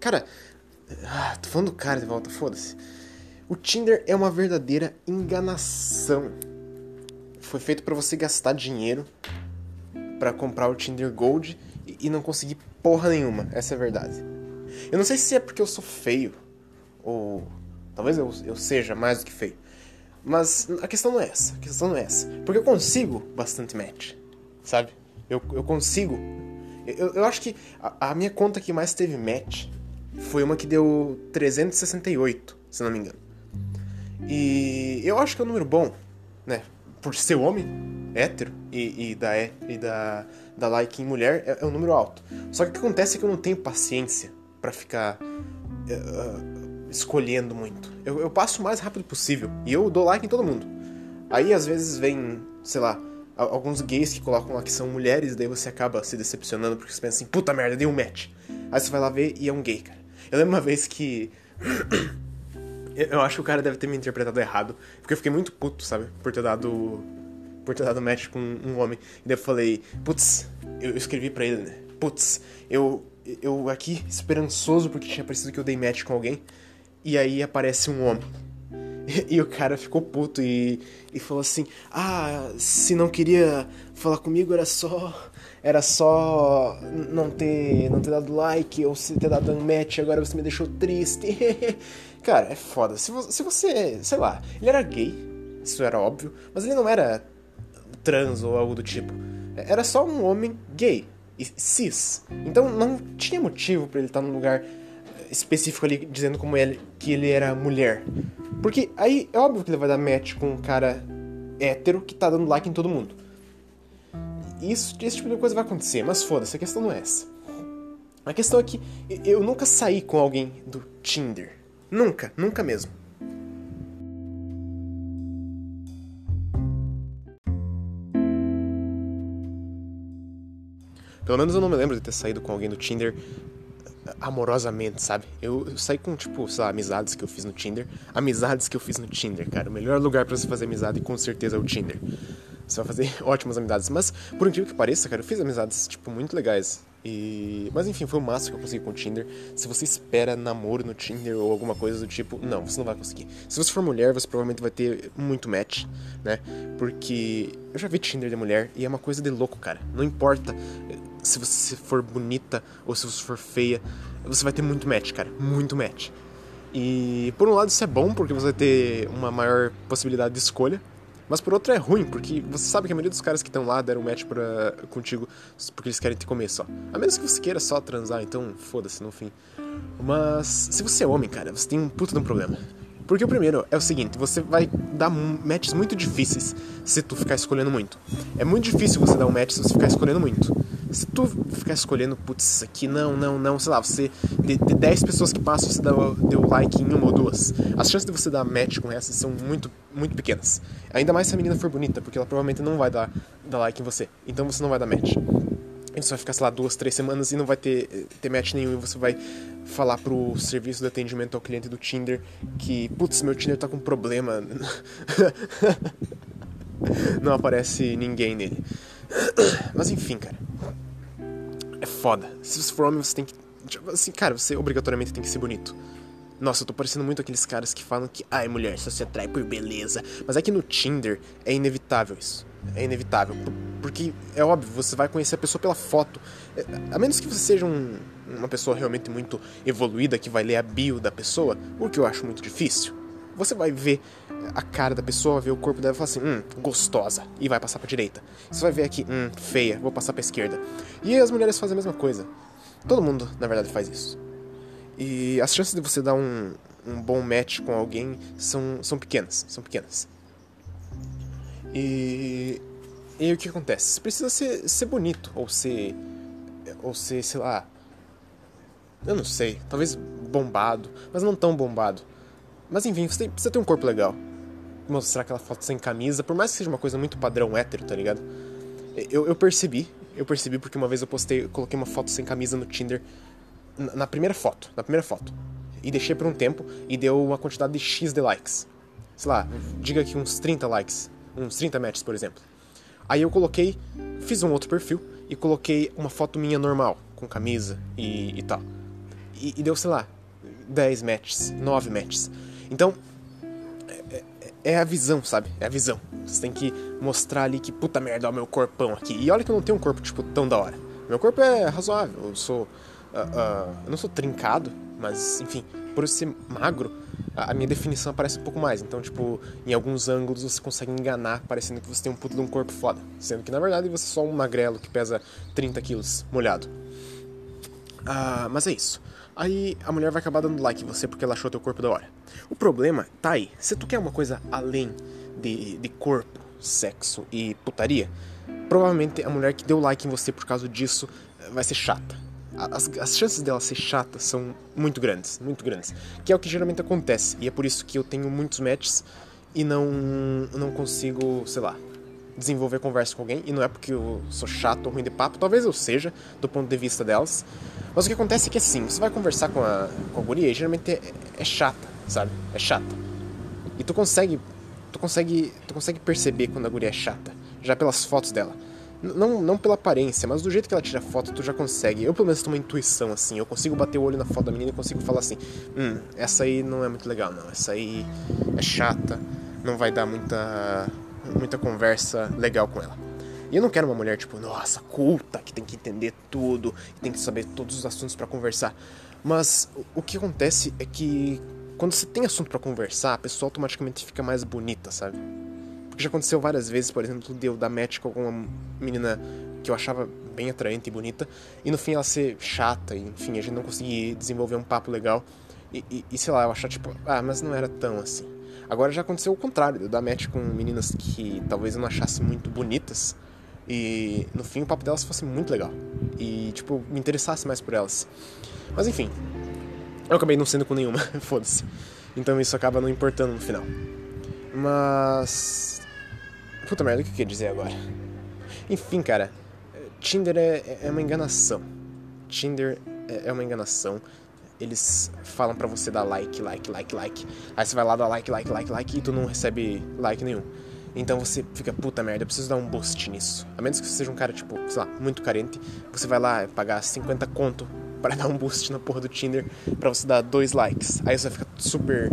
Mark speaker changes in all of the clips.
Speaker 1: Cara, ah, tô falando do cara de volta, foda-se. O Tinder é uma verdadeira enganação. Foi feito para você gastar dinheiro para comprar o Tinder Gold e não conseguir porra nenhuma, essa é a verdade. Eu não sei se é porque eu sou feio, ou talvez eu, eu seja mais do que feio. Mas a questão não é essa, a questão não é essa. Porque eu consigo bastante match, sabe? Eu, eu consigo. Eu, eu acho que a, a minha conta que mais teve match foi uma que deu 368, se não me engano. E eu acho que é um número bom, né? Por ser homem, hétero, e, e, da, e da, da like em mulher, é, é um número alto. Só que o que acontece é que eu não tenho paciência para ficar uh, escolhendo muito. Eu, eu passo o mais rápido possível e eu dou like em todo mundo. Aí às vezes vem, sei lá, alguns gays que colocam lá que são mulheres, daí você acaba se decepcionando porque você pensa assim, puta merda, dei um match. Aí você vai lá ver e é um gay, cara. Eu lembro uma vez que. eu acho que o cara deve ter me interpretado errado. Porque eu fiquei muito puto, sabe? Por ter dado. Por ter dado match com um homem. E daí eu falei, putz, eu escrevi pra ele, né? Putz, eu. Eu aqui, esperançoso porque tinha parecido que eu dei match com alguém. E aí aparece um homem. E, o cara ficou puto e, e falou assim: Ah, se não queria falar comigo era só era só não ter não ter dado like ou se ter dado um match, agora você me deixou triste. Cara, é foda. Se você, se você, sei lá, ele era gay, isso era óbvio, mas ele não era trans ou algo do tipo. Era só um homem gay e cis. Então não tinha motivo para ele estar num lugar específico ali dizendo como ele que ele era mulher. Porque aí é óbvio que ele vai dar match com um cara hétero que tá dando like em todo mundo. Isso, esse tipo de coisa vai acontecer, mas foda-se, a questão não é essa. A questão é que eu nunca saí com alguém do Tinder. Nunca, nunca mesmo. Pelo menos eu não me lembro de ter saído com alguém do Tinder amorosamente, sabe? Eu, eu, saí com, tipo, sei lá, amizades que eu fiz no Tinder. Amizades que eu fiz no Tinder, cara. O melhor lugar para você fazer amizade, com certeza, é o Tinder. Você vai fazer ótimas amizades. Mas, por incrível que pareça, cara, eu fiz amizades, tipo, muito legais. E... Mas enfim, foi o máximo que eu consegui com o Tinder. Se você espera namoro no Tinder ou alguma coisa do tipo, não, você não vai conseguir. Se você for mulher, você provavelmente vai ter muito match, né? Porque eu já vi Tinder de mulher e é uma coisa de louco, cara. Não importa se você for bonita ou se você for feia, você vai ter muito match, cara. Muito match. E por um lado isso é bom porque você vai ter uma maior possibilidade de escolha, mas por outro é ruim, porque você sabe que a maioria dos caras que estão lá deram match pra, contigo porque eles querem te comer só. A menos que você queira só transar, então foda-se no fim. Mas se você é homem, cara, você tem um puto de um problema. Porque o primeiro é o seguinte, você vai dar matches muito difíceis se tu ficar escolhendo muito. É muito difícil você dar um match se você ficar escolhendo muito. Se tu ficar escolhendo, putz, isso aqui não, não, não, sei lá, você. De, de 10 pessoas que passam, você deu, deu like em uma ou duas. As chances de você dar match com essas são muito, muito pequenas. Ainda mais se a menina for bonita, porque ela provavelmente não vai dar, dar like em você. Então você não vai dar match. E você vai ficar, sei lá, duas, três semanas e não vai ter, ter match nenhum. E você vai falar pro serviço de atendimento ao cliente do Tinder que, putz, meu Tinder tá com problema. não aparece ninguém nele. Mas enfim, cara. É foda. Se você for homem, você tem que. Tipo, assim, cara, você obrigatoriamente tem que ser bonito. Nossa, eu tô parecendo muito aqueles caras que falam que, ai, mulher, só se atrai por beleza. Mas é que no Tinder é inevitável isso. É inevitável. Porque é óbvio, você vai conhecer a pessoa pela foto. É, a menos que você seja um, uma pessoa realmente muito evoluída que vai ler a bio da pessoa, o que eu acho muito difícil. Você vai ver a cara da pessoa, ver o corpo dela e falar assim, hum, gostosa, e vai passar pra direita. Você vai ver aqui, hum, feia, vou passar pra esquerda. E as mulheres fazem a mesma coisa. Todo mundo, na verdade, faz isso. E as chances de você dar um, um bom match com alguém são, são pequenas, são pequenas. E, e o que acontece? Você precisa ser, ser bonito, ou ser, ou ser, sei lá, eu não sei, talvez bombado, mas não tão bombado. Mas enfim, você tem, precisa ter um corpo legal. Mostrar aquela foto sem camisa, por mais que seja uma coisa muito padrão hétero, tá ligado? Eu, eu percebi, eu percebi porque uma vez eu postei, eu coloquei uma foto sem camisa no Tinder na, na primeira foto, na primeira foto. E deixei por um tempo e deu uma quantidade de X de likes. Sei lá, diga que uns 30 likes, uns 30 matches, por exemplo. Aí eu coloquei, fiz um outro perfil e coloquei uma foto minha normal, com camisa e, e tal. E, e, deu, sei lá, 10 matches, 9 matches. Então, é, é, é, a visão, sabe? É a visão. Você tem que mostrar ali que puta merda, ó, meu corpão aqui. E olha que eu não tenho um corpo, tipo, tão da hora. Meu corpo é razoável. Eu sou. Uh, uh, eu não sou trincado, mas, enfim, por eu ser magro, a, minha definição aparece um pouco mais. Então, tipo, em alguns ângulos você consegue enganar, parecendo que você tem um puto de um corpo foda. Sendo que, na verdade, você é só um magrelo que pesa 30 quilos, molhado. Ah, mas é isso. Aí a mulher vai acabar dando like em você porque ela achou teu corpo da hora. O problema tá aí. Se tu quer uma coisa além de, de corpo, sexo e putaria, provavelmente a mulher que deu like em você por causa disso vai ser chata as, as chances dela ser chata são muito grandes, muito grandes. Que é o que geralmente acontece. E é por isso que eu tenho muitos matches e não, não consigo, sei lá, desenvolver conversa com alguém. E não é porque eu sou chato ou ruim de papo, talvez eu seja, do ponto de vista delas. Mas o que acontece é que assim, você vai conversar com a, com a guria e geralmente é, é chata, sabe? É chata. E tu consegue, tu consegue, tu consegue perceber quando a guria é chata, já pelas fotos dela. Não, não pela aparência, mas do jeito que ela tira foto, tu já consegue. Eu, pelo menos, tenho uma intuição assim. Eu consigo bater o olho na foto da menina e consigo falar assim: Hum, essa aí não é muito legal, não. Essa aí é chata, não vai dar muita, muita conversa legal com ela. E eu não quero uma mulher, tipo, nossa, culta, que tem que entender tudo, que tem que saber todos os assuntos para conversar. Mas o que acontece é que quando você tem assunto para conversar, a pessoa automaticamente fica mais bonita, sabe? Já aconteceu várias vezes, por exemplo, de eu dar match com alguma menina que eu achava bem atraente e bonita, e no fim ela ser chata, e enfim, a gente não conseguir desenvolver um papo legal, e, e, e sei lá, eu achar tipo, ah, mas não era tão assim. Agora já aconteceu o contrário, eu dar match com meninas que talvez eu não achasse muito bonitas, e no fim o papo delas fosse muito legal, e tipo, me interessasse mais por elas. Mas enfim, eu acabei não sendo com nenhuma, foda-se. Então isso acaba não importando no final. Mas Puta merda, o que eu queria dizer agora? Enfim, cara, Tinder é, é uma enganação. Tinder é, é uma enganação. Eles falam para você dar like, like, like, like. Aí você vai lá dar like, like, like, like e tu não recebe like nenhum. Então você fica, puta merda, eu preciso dar um boost nisso. A menos que você seja um cara, tipo, sei lá, muito carente. Você vai lá pagar 50 conto para dar um boost na porra do Tinder para você dar dois likes. Aí você vai ficar super.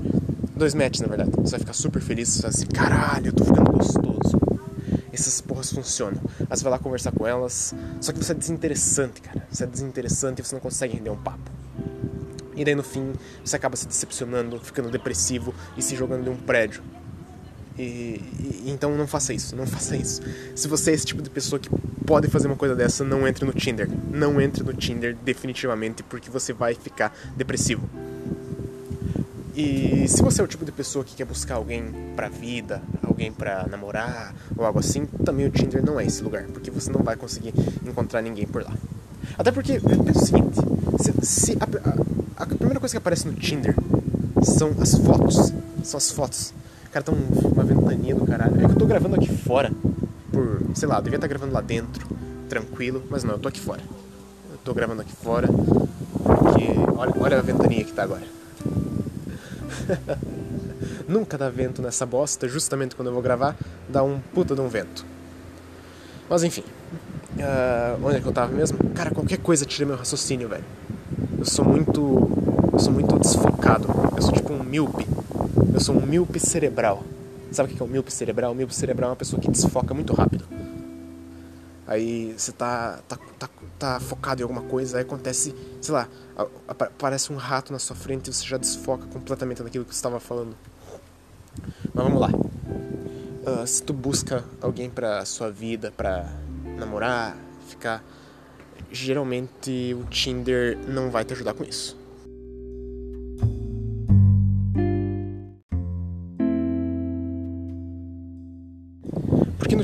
Speaker 1: Dois matches, na verdade. Você vai ficar super feliz. Você vai assim, caralho, eu tô ficando gostoso essas porras funcionam. Aí você vai lá conversar com elas, só que você é desinteressante, cara. Você é desinteressante e você não consegue render um papo. E daí no fim você acaba se decepcionando, ficando depressivo e se jogando de um prédio. E, e, então não faça isso, não faça isso. Se você é esse tipo de pessoa que pode fazer uma coisa dessa, não entre no Tinder. Não entre no Tinder definitivamente, porque você vai ficar depressivo. E se você é o tipo de pessoa que quer buscar alguém pra vida, alguém pra namorar ou algo assim, também o Tinder não é esse lugar, porque você não vai conseguir encontrar ninguém por lá. Até porque, pensa o seguinte, se, se a, a, coisa que aparece no Tinder são as fotos, são as fotos. Cara, tá um, uma ventania do caralho. É que eu tô gravando aqui fora, por, sei lá, eu devia estar gravando lá dentro, tranquilo, mas não, eu tô aqui fora. Eu tô gravando aqui fora, porque olha, olha a ventania que tá agora. Nunca dá vento nessa bosta, justamente quando eu vou gravar, dá um puta de um vento. Mas enfim, uh, onde é que eu tava mesmo? Cara, qualquer coisa tira meu raciocínio, velho. Eu sou muito. Eu sou muito desfocado. Eu sou tipo um míope. Eu sou um míope cerebral. Sabe o que é um míope cerebral? O míope cerebral é uma pessoa que desfoca muito rápido. Aí você tá, tá, tá, tá focado em alguma coisa, aí acontece, sei lá, aparece um rato na sua frente e você já desfoca completamente daquilo que você estava falando. Mas vamos lá. Uh, se tu busca alguém pra sua vida, pra namorar, ficar. Geralmente o Tinder não vai te ajudar com isso.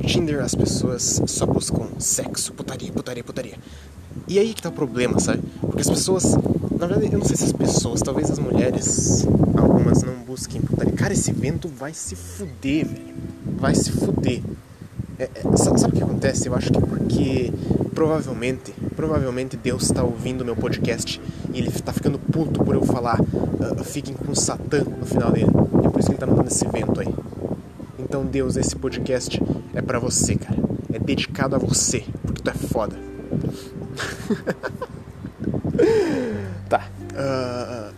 Speaker 1: Tinder as pessoas só buscam sexo, putaria, putaria, putaria. E aí que tá o problema, sabe? Porque as pessoas. Na verdade, eu não sei se as pessoas, talvez as mulheres, algumas não busquem putaria. Cara, esse vento vai se fuder, velho. Vai se fuder. É, é, sabe o que acontece? Eu acho que porque provavelmente, provavelmente Deus está ouvindo meu podcast e ele está ficando puto por eu falar uh, fiquem com Satã no final dele. É por isso que ele tá mandando esse vento aí. Então, Deus, esse podcast é para você, cara. É dedicado a você, porque tu é foda. tá. Uh,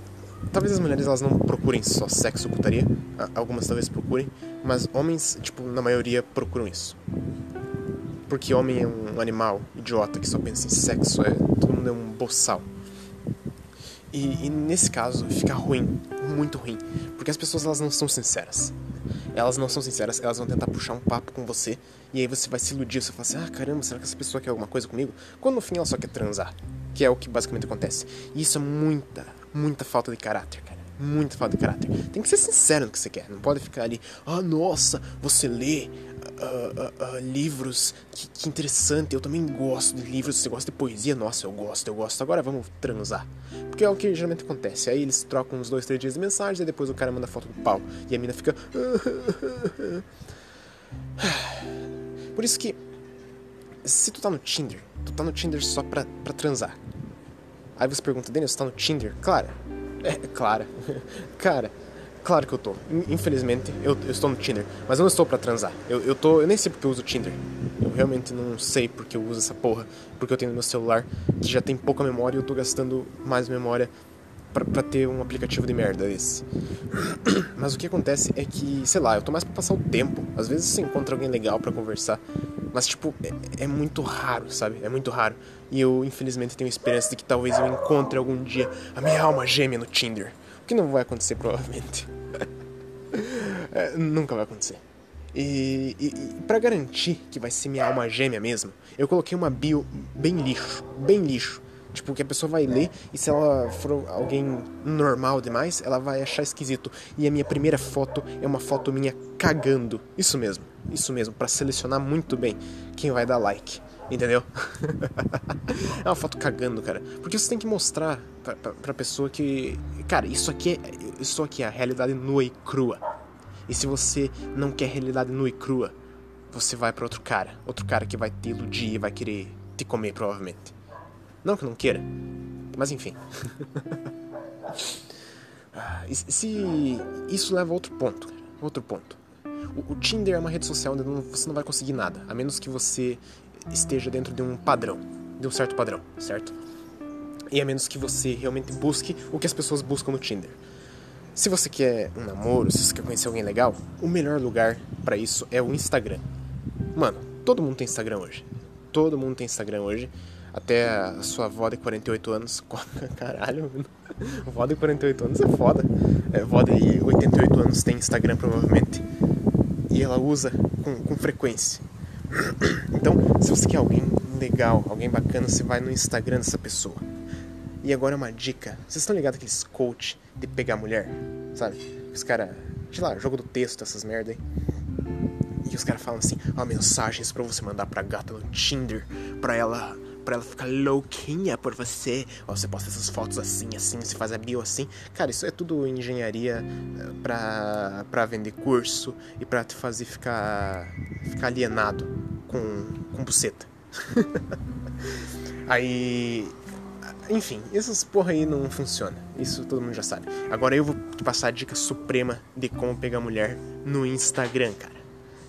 Speaker 1: talvez as mulheres elas não procurem só sexo putaria. Algumas talvez procurem. Mas homens, tipo, na maioria procuram isso. Porque homem é um animal idiota que só pensa em sexo. É, todo mundo é um boçal. E, e, nesse caso fica ruim, muito ruim, porque as pessoas elas não são sinceras. Elas não são sinceras, elas vão tentar puxar um papo com você e aí você vai se iludir, você fala assim: "Ah, caramba, será que essa pessoa quer alguma coisa comigo?" Quando no fim ela só quer transar, que é o que basicamente acontece. E isso é muita, muita falta de caráter, cara. Muita falta de caráter. Tem que ser sincero no que você quer. Não pode ficar ali, ah, nossa, você lê uh, uh, livros, que, que, interessante, eu também gosto de livros, você gosta de poesia? Nossa, eu gosto, eu gosto, agora vamos transar. Porque é o que geralmente acontece, aí eles trocam uns dois, três dias de mensagem, e depois o cara manda foto do pau, e a mina fica... Por isso que, se tu tá no Tinder, tu tá no Tinder só pra, pra transar. Aí você pergunta, Daniel, você tá no Tinder? Clara. É, Clara. Cara, Claro que eu tô. Infelizmente, eu, eu estou no Tinder. Mas eu não estou pra transar. Eu, eu tô. Eu nem sei porque eu uso o Tinder. Eu realmente não sei porque eu uso essa porra. Porque eu tenho no meu celular que já tem pouca memória e eu tô gastando mais memória pra ter um aplicativo de merda desse. Mas o que acontece é que, sei lá, eu tô mais pra passar o tempo. Às vezes você encontra alguém legal para conversar. Mas, tipo, é, é, muito raro, sabe? É muito raro. E eu, infelizmente, tenho esperança de que talvez eu encontre algum dia a minha alma gêmea no Tinder. Que não vai acontecer, provavelmente. é, nunca vai acontecer. E, e, e para garantir que vai ser minha alma gêmea mesmo, eu coloquei uma bio bem lixo, bem lixo. Tipo, que a pessoa vai ler e se ela for alguém normal demais, ela vai achar esquisito. E a minha primeira foto é uma foto minha cagando. Isso mesmo, isso mesmo, para selecionar muito bem quem vai dar like. Entendeu? é uma foto cagando, cara. Porque você tem que mostrar pra, pra, pra pessoa que. Cara, isso aqui, é, isso aqui é a realidade nua e crua. E se você não quer realidade nua e crua, você vai para outro cara. Outro cara que vai te iludir e vai querer te comer, provavelmente. Não que não queira, mas enfim. Ah, se isso leva a outro ponto, outro ponto. O, Tinder é uma rede social onde você não vai conseguir nada, a menos que você esteja dentro de um padrão, de um certo padrão, certo? E a menos que você realmente busque o que as pessoas buscam no Tinder. Se você quer um namoro, se você quer conhecer alguém legal, o melhor lugar para isso é o Instagram. Mano, todo mundo tem Instagram hoje. Todo mundo tem Instagram hoje. Até a sua avó de 48 anos. Caralho, mano. Vó de 48 anos é foda. É, vó de 88 anos tem Instagram provavelmente. E ela usa com, com frequência. Então, se você quer alguém legal, alguém bacana, você vai no Instagram dessa pessoa. E agora uma dica. Vocês estão ligados aqueles coach de pegar mulher? Sabe? Os caras, sei lá, jogo do texto, essas merda aí. E os caras falam assim, ó, mensagens para você mandar pra gata no Tinder, pra ela para ela ficar louquinha por você. Ó, você posta essas fotos assim, assim, você faz a bio assim. Cara, isso é tudo engenharia eh, pra, pra vender curso e pra te fazer ficar, ficar alienado com, com buceta. aí. Enfim, essas porra aí não funciona. Isso todo mundo já sabe. Agora eu vou te passar a dica suprema de como pegar mulher no Instagram, cara.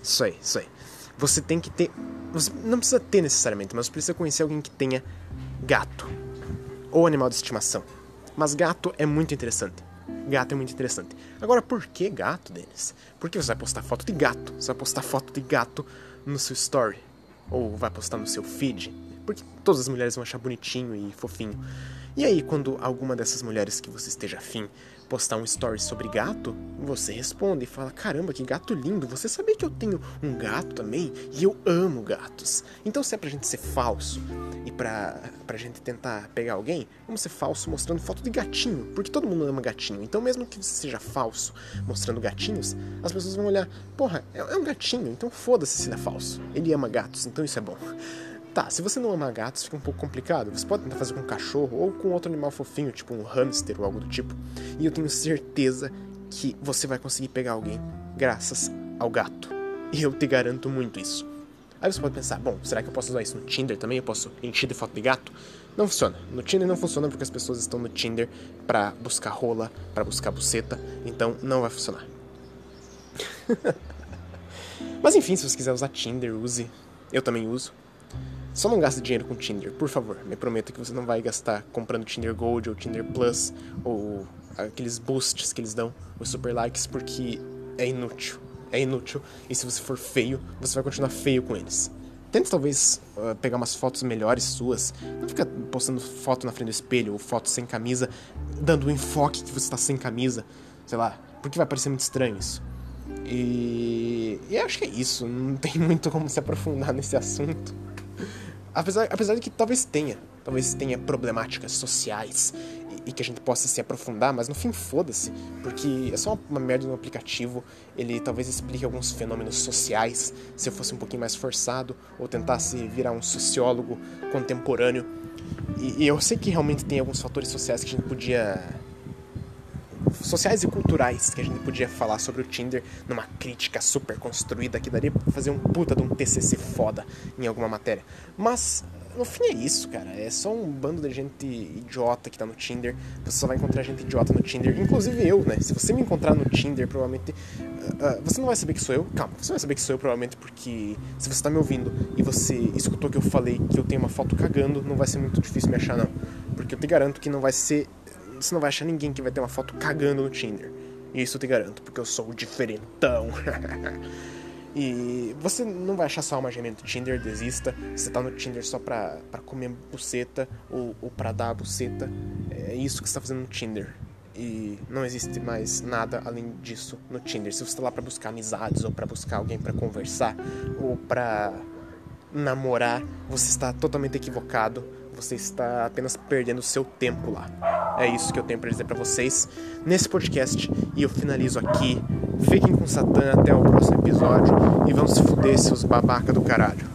Speaker 1: Isso aí, isso aí. Você tem que ter você não precisa ter necessariamente, mas precisa conhecer alguém que tenha gato ou animal de estimação. Mas gato é muito interessante. Gato é muito interessante. Agora, por que gato, Denis? Porque você vai postar foto de gato. Você vai postar foto de gato no seu story. Ou vai postar no seu feed. Porque todas as mulheres vão achar bonitinho e fofinho. E aí, quando alguma dessas mulheres que você esteja afim postar um story sobre gato, você responde e fala: Caramba, que gato lindo! Você sabia que eu tenho um gato também? E eu amo gatos. Então, se é pra gente ser falso e pra, pra gente tentar pegar alguém, vamos ser falso mostrando foto de gatinho, porque todo mundo ama gatinho. Então, mesmo que você seja falso mostrando gatinhos, as pessoas vão olhar: Porra, é, é um gatinho, então foda-se se é falso. Ele ama gatos, então isso é bom. Tá, se você não ama gatos, fica um pouco complicado. Você pode tentar fazer com um cachorro ou com outro animal fofinho, tipo um hamster ou algo do tipo. E eu tenho certeza que você vai conseguir pegar alguém graças ao gato. E eu te garanto muito isso. Aí você pode pensar, bom, será que eu posso usar isso no Tinder também? Eu posso encher de foto de gato? Não funciona. No Tinder não funciona porque as pessoas estão no Tinder para buscar rola, para buscar buceta, então não vai funcionar. Mas enfim, se você quiser usar Tinder, use. Eu também uso. Só não gaste dinheiro com Tinder, por favor. Me prometa que você não vai gastar comprando Tinder Gold ou Tinder Plus ou aqueles boosts que eles dão, os super likes, porque é inútil. É inútil. E se você for feio, você vai continuar feio com eles. Tente talvez uh, pegar umas fotos melhores suas. Não fica postando foto na frente do espelho ou foto sem camisa, dando o enfoque que você está sem camisa. Sei lá, porque vai parecer muito estranho isso. E, e acho que é isso. Não tem muito como se aprofundar nesse assunto. Apesar, apesar de que talvez tenha. Talvez tenha problemáticas sociais e, e que a gente possa se aprofundar, mas no fim foda-se. Porque é só uma, uma merda no aplicativo. Ele talvez explique alguns fenômenos sociais. Se eu fosse um pouquinho mais forçado, ou tentasse virar um sociólogo contemporâneo. E, e eu sei que realmente tem alguns fatores sociais que a gente podia sociais e culturais que a gente podia falar sobre o Tinder numa crítica super construída que daria pra fazer um puta de um TCC foda em alguma matéria. Mas no fim é isso, cara. É só um bando de gente idiota que tá no Tinder. Você só vai encontrar gente idiota no Tinder, inclusive eu, né? Se você me encontrar no Tinder, provavelmente. Uh, uh, você não vai saber que sou eu. Calma, você vai saber que sou eu, provavelmente, porque se você tá me ouvindo e você escutou que eu falei que eu tenho uma foto cagando, não vai ser muito difícil me achar, não. Porque eu te garanto que não vai ser você não vai achar ninguém que vai ter uma foto cagando no Tinder. Isso eu te garanto, porque eu sou o diferentão. e você não vai achar só uma no Tinder, desista. Você tá no Tinder só pra, pra comer buceta ou, ou pra dar buceta. É isso que você tá fazendo no Tinder. E não existe mais nada além disso no Tinder. Se você está lá para buscar amizades ou para buscar alguém para conversar ou para namorar, você está totalmente equivocado. Você está apenas perdendo seu tempo lá. É isso que eu tenho para dizer para vocês nesse podcast e eu finalizo aqui. Fiquem com Satã até o próximo episódio e vamos se fuder seus babaca do caralho.